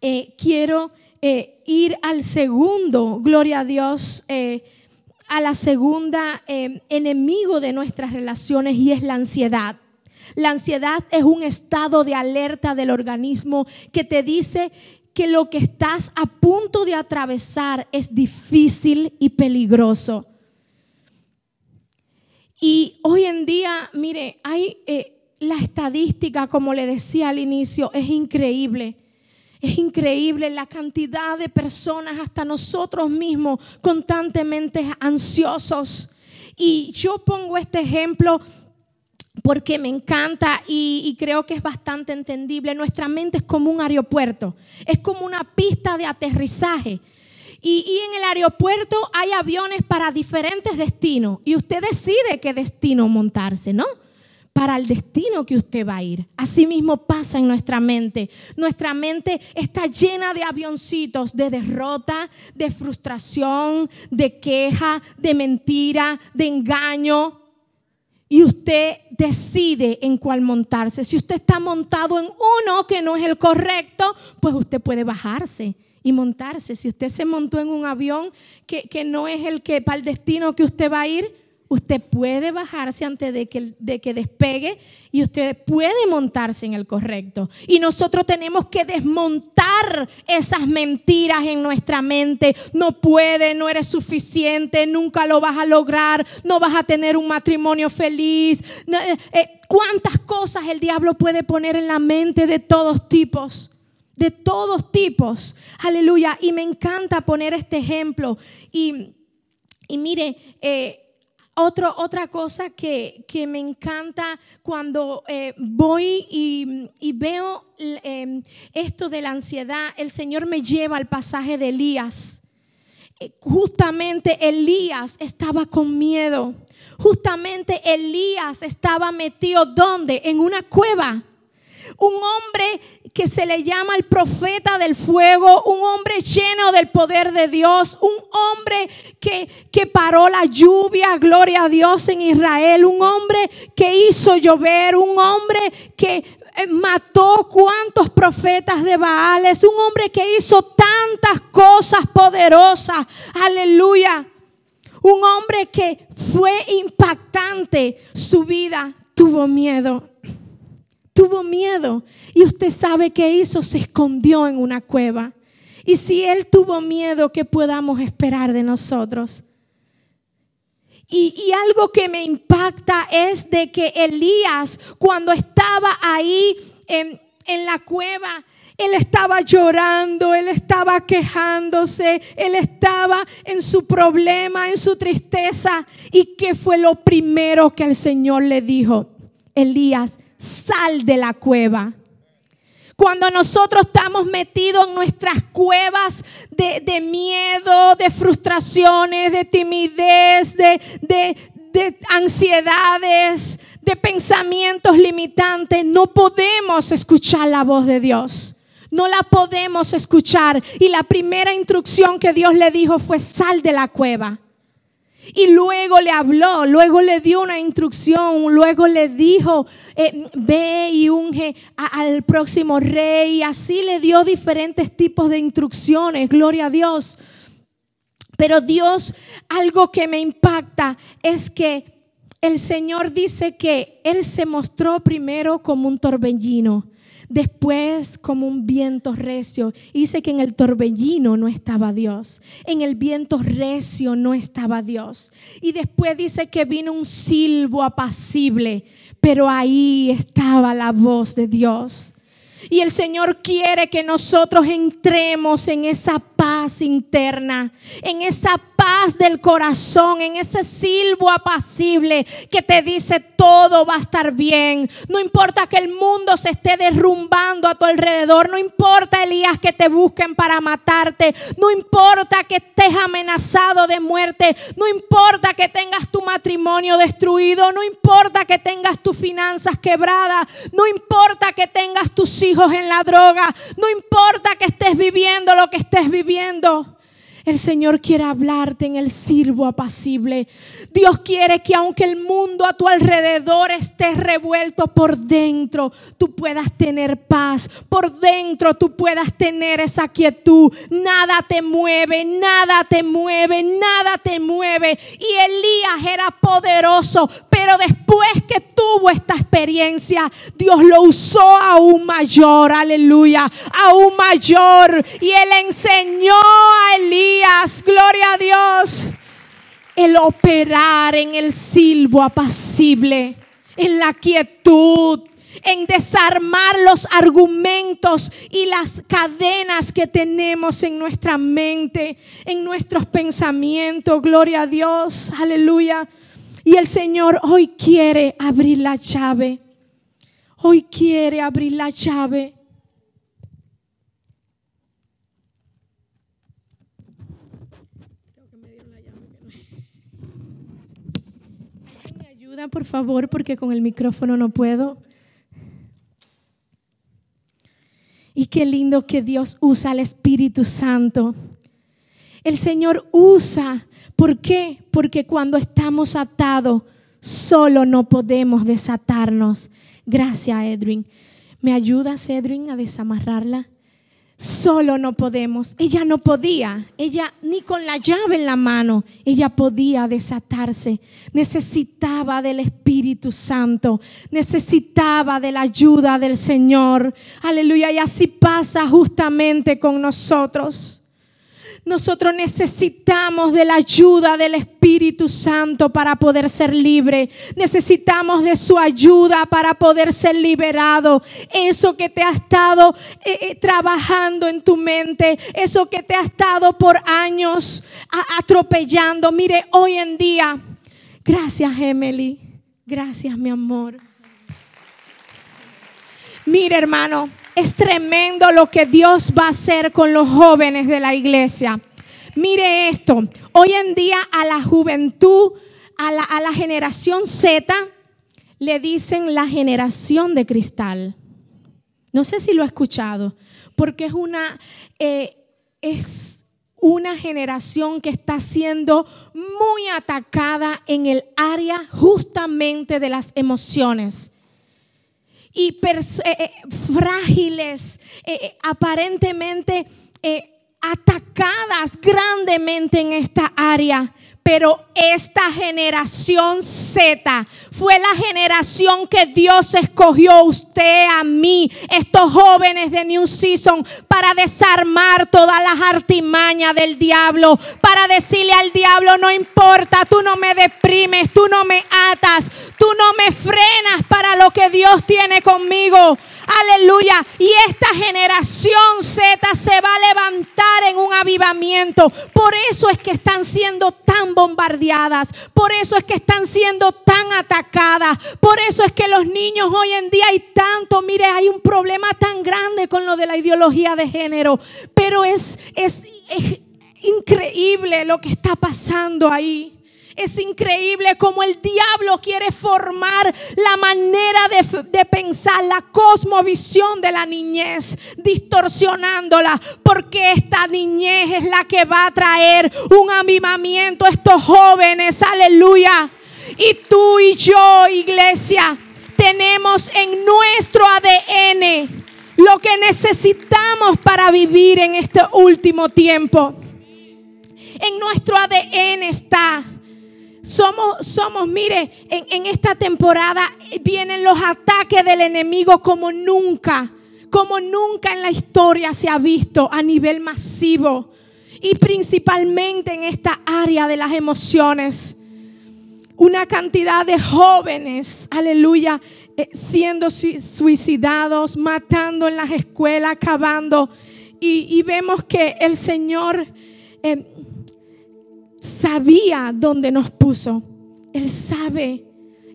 eh, quiero eh, ir al segundo, gloria a Dios, eh, a la segunda enemigo de nuestras relaciones y es la ansiedad. La ansiedad es un estado de alerta del organismo que te dice que lo que estás a punto de atravesar es difícil y peligroso. Y hoy en día, mire, hay eh, la estadística, como le decía al inicio, es increíble. Es increíble la cantidad de personas, hasta nosotros mismos, constantemente ansiosos. Y yo pongo este ejemplo porque me encanta y, creo que es bastante entendible. Nuestra mente es como un aeropuerto, es como una pista de aterrizaje. Y, y, en el aeropuerto hay aviones para diferentes destinos y usted decide qué destino montarse, ¿no? Para el destino que usted va a ir. Así mismo pasa en nuestra mente. Nuestra mente está llena de avioncitos de derrota, de frustración, de queja, de mentira, de engaño, y usted decide en cuál montarse. Si usted está montado en uno que no es el correcto, pues usted puede bajarse y montarse. Si usted se montó en un avión que, que no es el que para el destino que usted va a ir, Usted puede bajarse antes de que, de que despegue y usted puede montarse en el correcto. Y nosotros tenemos que desmontar esas mentiras en nuestra mente. No puede, no eres suficiente, nunca lo vas a lograr, no vas a tener un matrimonio feliz. Eh, eh, ¿Cuántas cosas el diablo puede poner en la mente de todos tipos? De todos tipos. Aleluya. Y me encanta poner este ejemplo. Y, y mire, eh, otra cosa que, me encanta cuando eh, voy y, veo em, esto de la ansiedad, el Señor me lleva al pasaje de Elías. Eh, justamente Elías estaba con miedo. Justamente Elías estaba metido ¿dónde? En una cueva. Un hombre que se le llama el profeta del fuego, un hombre lleno del poder de Dios, un hombre que, que paró la lluvia, gloria a Dios en Israel, un hombre que hizo llover, un hombre que eh, mató cuantos profetas de Baales, un hombre que hizo tantas cosas poderosas, aleluya. Un hombre que fue impactante su vida, tuvo miedo. Tuvo miedo. Y usted sabe qué hizo, se escondió en una cueva. Y si él tuvo miedo, ¿qué podamos esperar de nosotros? Y, algo que me impacta es de que Elías, cuando estaba ahí en, en la cueva, él estaba llorando, él estaba quejándose, él estaba en su problema, en su tristeza. ¿Y qué fue lo primero que el Señor le dijo? Elías, sal de la cueva. Cuando nosotros estamos metidos en nuestras cuevas de, miedo, de frustraciones, de timidez, de, de ansiedades, de pensamientos limitantes, no podemos escuchar la voz de Dios. No la podemos escuchar. Y la primera instrucción que Dios le dijo fue sal de la cueva. Y luego le habló, luego le dio una instrucción, luego le dijo, eh, ve y unge al próximo rey. Y así le dio diferentes tipos de instrucciones, gloria a Dios. Pero Dios, algo que me impacta es que el Señor dice que Él se mostró primero como un torbellino después como un viento recio. Dice que en el torbellino no estaba Dios, en el viento recio no estaba Dios. Y después dice que vino un silbo apacible, pero ahí estaba la voz de Dios. Y el Señor quiere que nosotros entremos en esa paz interna, en esa paz del corazón, en ese silbo apacible que te dice todo va a estar bien. No importa que el mundo se esté derrumbando a tu alrededor, no importa Elías que te busquen para matarte, no importa que estés amenazado de muerte, no importa que tengas tu matrimonio destruido, no importa que tengas tus finanzas quebradas, no importa que tengas tus hijos en la droga, no importa que estés viviendo lo que estés viviendo. El Señor quiere hablarte en el sirvo apacible. Dios quiere que aunque el mundo a tu alrededor esté revuelto por dentro, tú puedas tener paz. Por dentro tú puedas tener esa quietud. Nada te mueve, nada te mueve, nada te mueve. Y Elías era poderoso, pero después que tuvo esta experiencia, Dios lo usó aún mayor. Aleluya, aún mayor. Y él enseñó a Elías gloria a Dios, el operar en el silbo apacible, en la quietud, en desarmar los argumentos y las cadenas que tenemos en nuestra mente, en nuestros pensamientos. Gloria a Dios, aleluya. Y el Señor hoy quiere abrir la llave. Hoy quiere abrir la llave por favor, porque con el micrófono no puedo. Y qué lindo que Dios usa al Espíritu Santo. El Señor usa. ¿Por qué? Porque cuando estamos atados, solo no podemos desatarnos. Gracias, Edwin. ¿Me ayudas, Edwin, a desamarrarla? Solo no podemos. Ella no podía. Ella ni con la llave en la mano, ella podía desatarse. Necesitaba del Espíritu Santo. Necesitaba de la ayuda del Señor. Aleluya. Y así pasa justamente con nosotros. Nosotros necesitamos de la ayuda del Espíritu Santo para poder ser libre. Necesitamos de su ayuda para poder ser liberado. Eso que te ha estado eh, eh, trabajando en tu mente, eso que te ha estado por años atropellando. Mire, hoy en día, gracias Emily, gracias mi amor. Mire hermano, es tremendo lo que Dios va a hacer con los jóvenes de la iglesia. Mire esto, hoy en día a la juventud, a la, generación Z, le dicen la generación de cristal. No sé si lo ha escuchado, porque es una, eh, es una generación que está siendo muy atacada en el área justamente de las emociones y eh, eh, frágiles, eh, aparentemente atacadas grandemente en esta área. Pero esta generación Z fue la generación que Dios escogió usted, a mí, estos jóvenes de New Season, para desarmar todas las artimañas del diablo, para decirle al diablo, no importa, tú no me deprimes, tú no me atas, tú no me frenas para lo que Dios tiene conmigo. Aleluya. Y esta generación Z se va a levantar en un avivamiento. Por eso es que están siendo tan Por eso es que están siendo tan atacadas. Por eso es que los niños hoy en día hay tanto, mire, hay un problema tan grande con lo de la ideología de género. Pero es, es, es increíble lo que está pasando ahí. Es increíble como el diablo quiere formar la manera de, pensar, la cosmovisión de la niñez, distorsionándola, porque esta niñez es la que va a traer un avivamiento a estos jóvenes, aleluya. Y tú y yo, iglesia, tenemos en nuestro ADN lo que necesitamos para vivir en este último tiempo. En nuestro ADN está somos, somos, mire, en, esta temporada vienen los ataques del enemigo como nunca, como nunca en la historia se ha visto a nivel masivo y principalmente en esta área de las emociones. Una cantidad de jóvenes, aleluya, eh, siendo suicidados, matando en las escuelas, acabando. Y, vemos que el Señor eh, sabía dónde nos puso. Él sabe.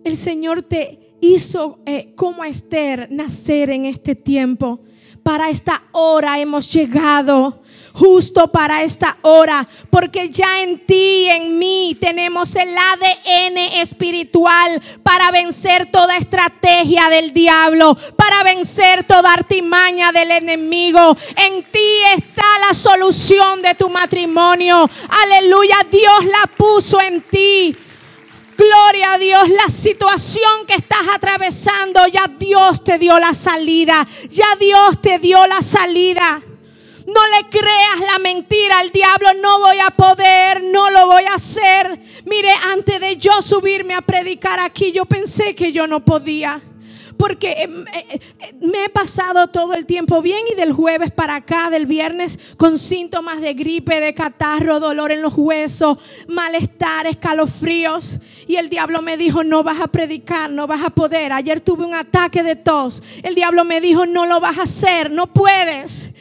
El Señor te hizo eh, como Esther nacer en este tiempo. Para esta hora hemos llegado justo para esta hora, porque ya en ti y en mí tenemos el ADN espiritual para vencer toda estrategia del diablo, para vencer toda artimaña del enemigo. En ti está la solución de tu matrimonio. Aleluya, Dios la puso en ti. Gloria a Dios, la situación que estás atravesando, ya Dios te dio la salida, ya Dios te dio la salida. No le creas la mentira al diablo, no voy a poder, no lo voy a hacer. Mire, antes de yo subirme a predicar aquí, yo pensé que yo no podía porque em, eh, eh, me he pasado todo el tiempo bien y del jueves para acá, del viernes, con síntomas de gripe, de catarro, dolor en los huesos, malestar, escalofríos. Y el diablo me dijo, no vas a predicar, no vas a poder. Ayer tuve un ataque de tos. El diablo me dijo, no lo vas a hacer, no puedes.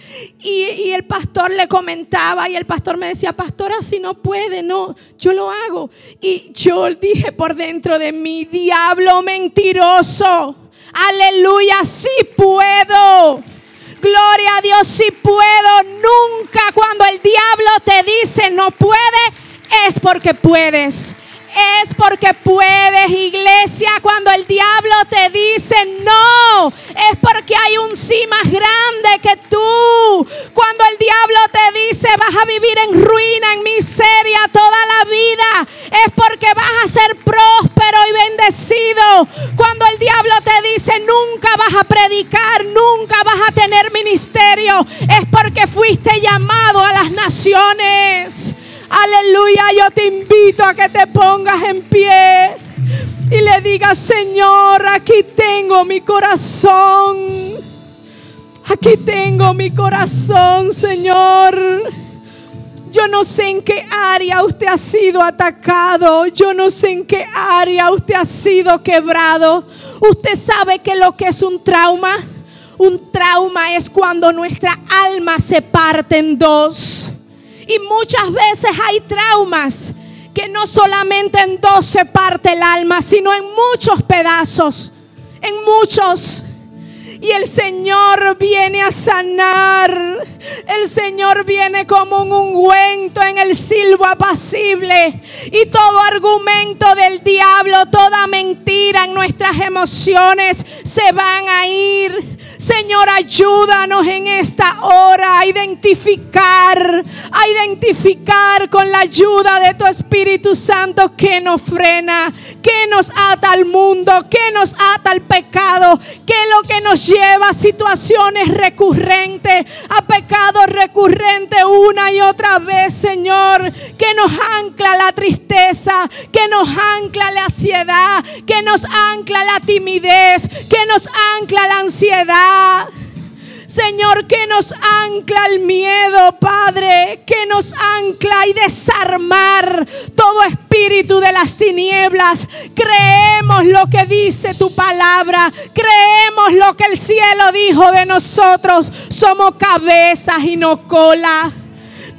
Y, el pastor le comentaba y el pastor me decía, pastora, si no puede, no, yo lo hago. Y yo dije por dentro de mí, diablo mentiroso. Aleluya, sí puedo. Gloria a Dios, sí puedo. Nunca cuando el diablo te dice no puede, es porque puedes es porque puedes, iglesia. Cuando el diablo te dice no, es porque hay un sí más grande que tú. Cuando el diablo te dice vas a vivir en ruina, en miseria toda la vida, es porque vas a ser próspero y bendecido. Cuando el diablo te dice nunca vas a predicar, nunca vas a tener ministerio, es porque fuiste llamado a las naciones. Aleluya, yo te invito a que te pongas en pie y le digas, Señor, aquí tengo mi corazón. Aquí tengo mi corazón, Señor. Yo no sé en qué área usted ha sido atacado. Yo no sé en qué área usted ha sido quebrado. Usted sabe que lo que es un trauma. Un trauma es cuando nuestra alma se parte en dos. Y muchas veces hay traumas que no solamente en dos se parte el alma, sino en muchos pedazos, en muchos. Y el Señor viene a sanar. El Señor viene como un ungüento en el silbo apacible. Y todo argumento del diablo, toda mentira en nuestras emociones se van a ir Señor, ayúdanos en esta hora a identificar, a identificar con la ayuda de tu Espíritu Santo que nos frena, que nos ata al mundo, que nos ata al pecado, que lo que nos lleva a situaciones recurrentes, a pecado recurrente una y otra vez, Señor, que nos ancla la tristeza, que nos ancla la ansiedad, que nos ancla la timidez, que nos ancla la ansiedad. Señor, que nos ancla el miedo, Padre, que nos ancla y desarmar todo espíritu de las tinieblas. Creemos lo que dice tu palabra, creemos lo que el cielo dijo de nosotros. Somos cabezas y no cola.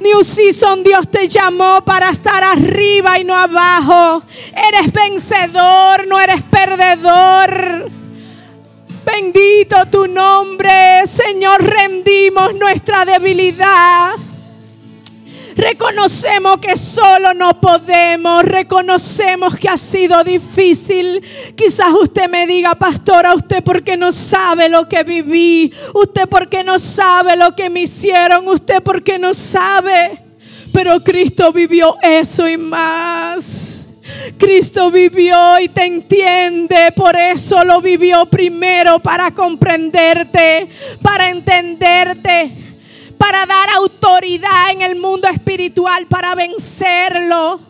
New Season Dios te llamó para estar arriba y no abajo. Eres vencedor, no eres perdedor. Bendito tu nombre, Señor, rendimos nuestra debilidad. Reconocemos que solo no podemos, reconocemos que ha sido difícil. Quizás usted me diga, pastora, usted porque no sabe lo que viví, usted porque no sabe lo que me hicieron, usted porque no sabe. Pero Cristo vivió eso y más. Cristo vivió y te entiende, por eso lo vivió primero para comprenderte, para entenderte, para dar autoridad en el mundo espiritual, para vencerlo.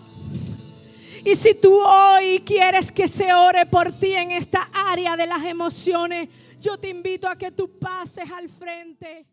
Y si tú hoy quieres que se ore por ti en esta área de las emociones, yo te invito a que tú pases al frente.